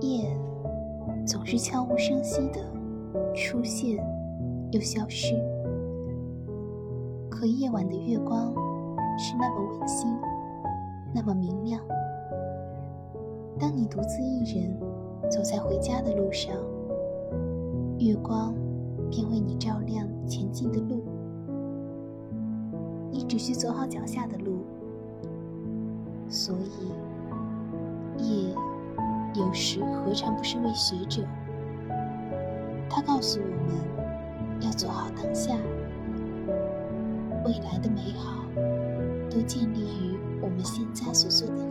夜总是悄无声息的出现又消失。可夜晚的月光是那么温馨，那么明亮。当你独自一人走在回家的路上，月光便为你照亮前进的路。你只需走好脚下的路。所以，夜有时何尝不是为学者？他告诉我们要做好当下，未来的美好都建立于我们现在所做的。